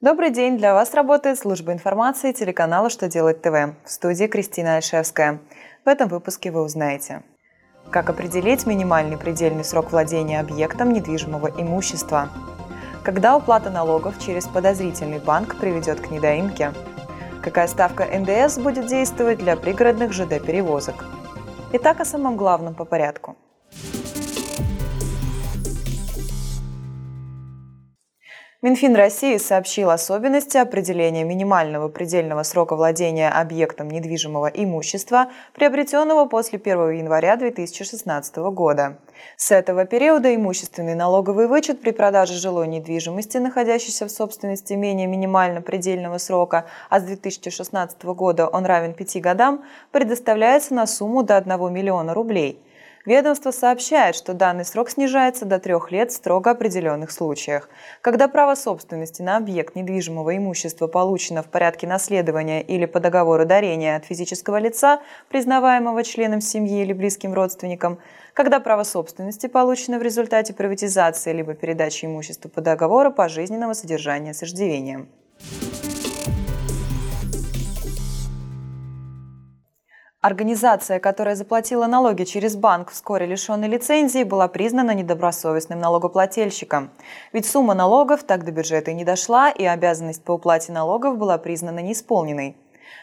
Добрый день! Для вас работает служба информации телеканала «Что делать ТВ» в студии Кристина Альшевская. В этом выпуске вы узнаете, как определить минимальный предельный срок владения объектом недвижимого имущества, когда уплата налогов через подозрительный банк приведет к недоимке, какая ставка НДС будет действовать для пригородных ЖД-перевозок. Итак, о самом главном по порядку – Минфин России сообщил особенности определения минимального предельного срока владения объектом недвижимого имущества, приобретенного после 1 января 2016 года. С этого периода имущественный налоговый вычет при продаже жилой недвижимости, находящейся в собственности менее минимально предельного срока, а с 2016 года он равен 5 годам, предоставляется на сумму до 1 миллиона рублей – Ведомство сообщает, что данный срок снижается до трех лет в строго определенных случаях. Когда право собственности на объект недвижимого имущества получено в порядке наследования или по договору дарения от физического лица, признаваемого членом семьи или близким родственникам, когда право собственности получено в результате приватизации либо передачи имущества по договору пожизненного содержания с иждивением. Организация, которая заплатила налоги через банк, вскоре лишенной лицензии, была признана недобросовестным налогоплательщиком. Ведь сумма налогов так до бюджета и не дошла, и обязанность по уплате налогов была признана неисполненной.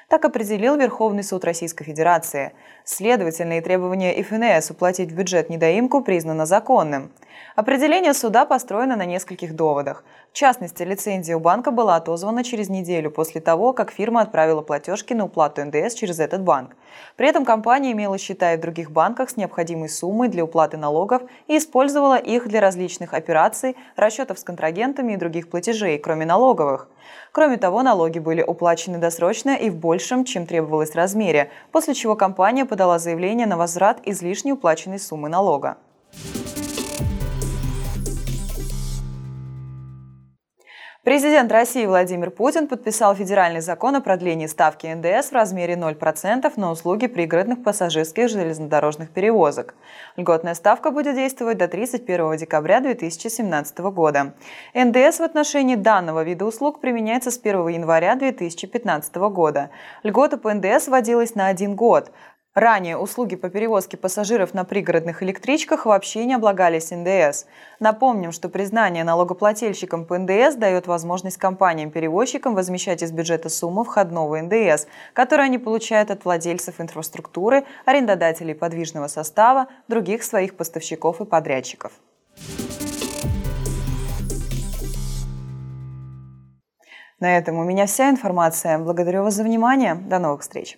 Так определил Верховный суд Российской Федерации. Следовательно, и требование ФНС уплатить в бюджет недоимку признано законным. Определение суда построено на нескольких доводах. В частности, лицензия у банка была отозвана через неделю после того, как фирма отправила платежки на уплату НДС через этот банк. При этом компания имела счета и в других банках с необходимой суммой для уплаты налогов и использовала их для различных операций, расчетов с контрагентами и других платежей, кроме налоговых. Кроме того, налоги были уплачены досрочно и большем, чем требовалось размере, после чего компания подала заявление на возврат излишне уплаченной суммы налога. Президент России Владимир Путин подписал федеральный закон о продлении ставки НДС в размере 0% на услуги пригородных пассажирских железнодорожных перевозок. Льготная ставка будет действовать до 31 декабря 2017 года. НДС в отношении данного вида услуг применяется с 1 января 2015 года. Льгота по НДС вводилась на один год. Ранее услуги по перевозке пассажиров на пригородных электричках вообще не облагались НДС. Напомним, что признание налогоплательщикам по НДС дает возможность компаниям-перевозчикам возмещать из бюджета сумму входного НДС, которую они получают от владельцев инфраструктуры, арендодателей подвижного состава, других своих поставщиков и подрядчиков. На этом у меня вся информация. Благодарю вас за внимание. До новых встреч.